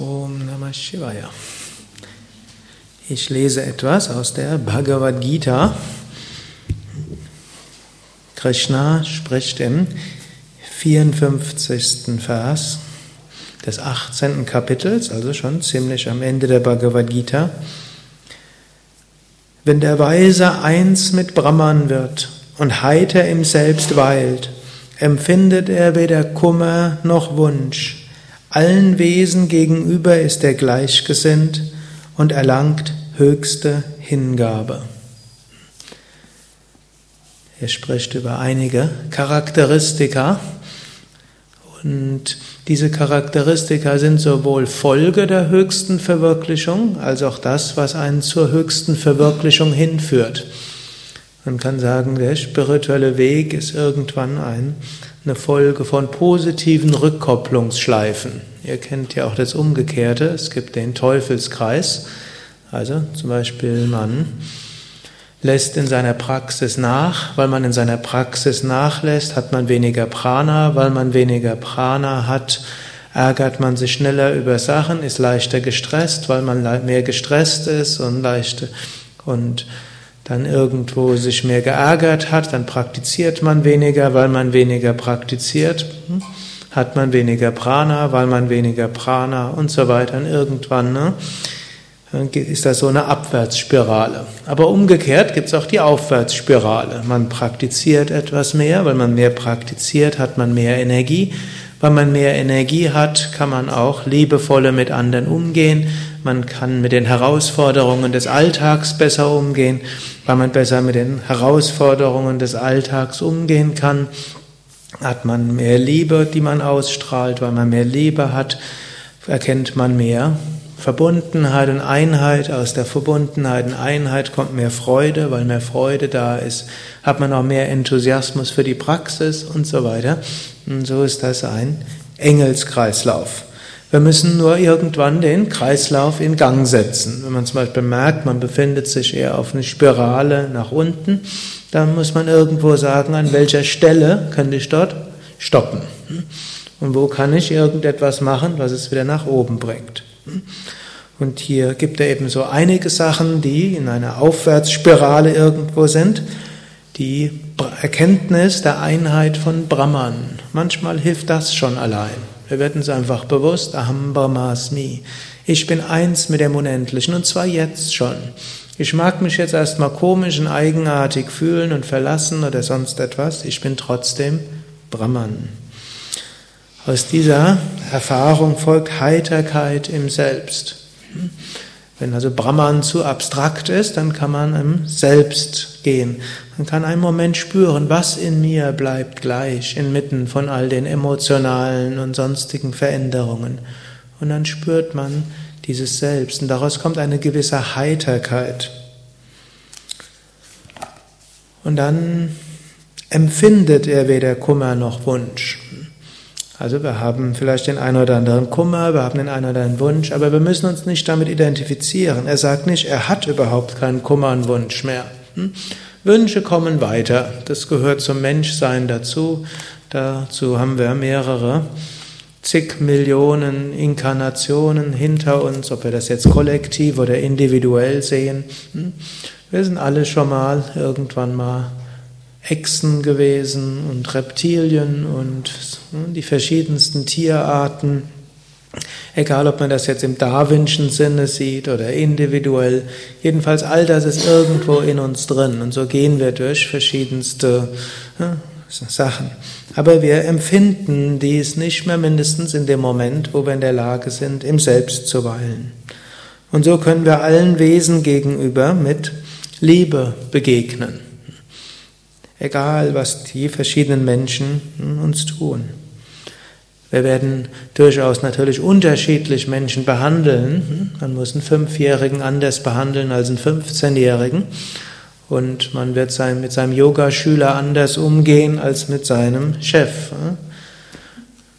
Om Namah Shivaya. Ich lese etwas aus der Bhagavad Gita. Krishna spricht im 54. Vers des 18. Kapitels, also schon ziemlich am Ende der Bhagavad Gita. Wenn der Weise eins mit Brahman wird und heiter im Selbst weilt, empfindet er weder Kummer noch Wunsch. Allen Wesen gegenüber ist er gleichgesinnt und erlangt höchste Hingabe. Er spricht über einige Charakteristika und diese Charakteristika sind sowohl Folge der höchsten Verwirklichung als auch das, was einen zur höchsten Verwirklichung hinführt. Man kann sagen, der spirituelle Weg ist irgendwann ein, eine Folge von positiven Rückkopplungsschleifen. Ihr kennt ja auch das Umgekehrte. Es gibt den Teufelskreis. Also zum Beispiel man lässt in seiner Praxis nach. Weil man in seiner Praxis nachlässt, hat man weniger Prana. Weil man weniger Prana hat, ärgert man sich schneller über Sachen, ist leichter gestresst, weil man mehr gestresst ist und leichter und dann irgendwo sich mehr geärgert hat, dann praktiziert man weniger, weil man weniger praktiziert, hm, hat man weniger Prana, weil man weniger Prana und so weiter. Und irgendwann ne, ist das so eine Abwärtsspirale. Aber umgekehrt gibt es auch die Aufwärtsspirale. Man praktiziert etwas mehr, weil man mehr praktiziert, hat man mehr Energie. Weil man mehr Energie hat, kann man auch liebevoller mit anderen umgehen. Man kann mit den Herausforderungen des Alltags besser umgehen, weil man besser mit den Herausforderungen des Alltags umgehen kann. Hat man mehr Liebe, die man ausstrahlt, weil man mehr Liebe hat, erkennt man mehr Verbundenheit und Einheit. Aus der Verbundenheit und Einheit kommt mehr Freude, weil mehr Freude da ist, hat man auch mehr Enthusiasmus für die Praxis und so weiter. Und so ist das ein Engelskreislauf. Wir müssen nur irgendwann den Kreislauf in Gang setzen. Wenn man zum Beispiel merkt, man befindet sich eher auf einer Spirale nach unten, dann muss man irgendwo sagen, an welcher Stelle könnte ich dort stoppen. Und wo kann ich irgendetwas machen, was es wieder nach oben bringt. Und hier gibt er eben so einige Sachen, die in einer Aufwärtsspirale irgendwo sind. Die Erkenntnis der Einheit von Brahman. Manchmal hilft das schon allein. Wir werden es einfach bewusst, Aham Brahmasmi. Ich bin eins mit dem Unendlichen und zwar jetzt schon. Ich mag mich jetzt erstmal komisch und eigenartig fühlen und verlassen oder sonst etwas. Ich bin trotzdem Brahman. Aus dieser Erfahrung folgt Heiterkeit im Selbst. Wenn also Brahman zu abstrakt ist, dann kann man im Selbst gehen. Man kann einen Moment spüren, was in mir bleibt gleich inmitten von all den emotionalen und sonstigen Veränderungen. Und dann spürt man dieses Selbst und daraus kommt eine gewisse Heiterkeit. Und dann empfindet er weder Kummer noch Wunsch. Also wir haben vielleicht den einen oder anderen Kummer, wir haben den einen oder anderen Wunsch, aber wir müssen uns nicht damit identifizieren. Er sagt nicht, er hat überhaupt keinen Kummer und Wunsch mehr. Hm? Wünsche kommen weiter. Das gehört zum Menschsein dazu. Dazu haben wir mehrere zig Millionen Inkarnationen hinter uns, ob wir das jetzt kollektiv oder individuell sehen. Hm? Wir sind alle schon mal irgendwann mal Echsen gewesen und Reptilien und die verschiedensten Tierarten. Egal, ob man das jetzt im Darwinschen Sinne sieht oder individuell. Jedenfalls all das ist irgendwo in uns drin. Und so gehen wir durch verschiedenste ja, Sachen. Aber wir empfinden dies nicht mehr mindestens in dem Moment, wo wir in der Lage sind, im Selbst zu weilen. Und so können wir allen Wesen gegenüber mit Liebe begegnen egal was die verschiedenen Menschen uns tun. Wir werden durchaus natürlich unterschiedlich Menschen behandeln. Man muss einen Fünfjährigen anders behandeln als einen 15-Jährigen. Und man wird mit seinem Yogaschüler anders umgehen als mit seinem Chef.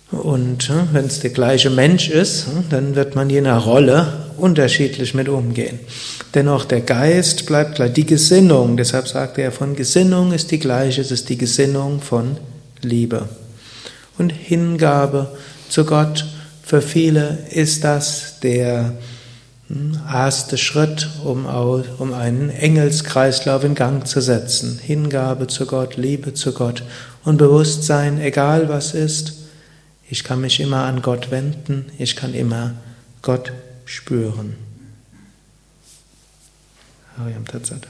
Und wenn es der gleiche Mensch ist, dann wird man je nach Rolle unterschiedlich mit umgehen. Dennoch der Geist bleibt gleich, die Gesinnung, deshalb sagt er, von Gesinnung ist die gleiche, es ist die Gesinnung von Liebe. Und Hingabe zu Gott Für viele ist das der hm, erste Schritt, um, um einen Engelskreislauf in Gang zu setzen. Hingabe zu Gott, Liebe zu Gott und Bewusstsein, egal was ist. Ich kann mich immer an Gott wenden, ich kann immer Gott spüren. Hariam Tatsat.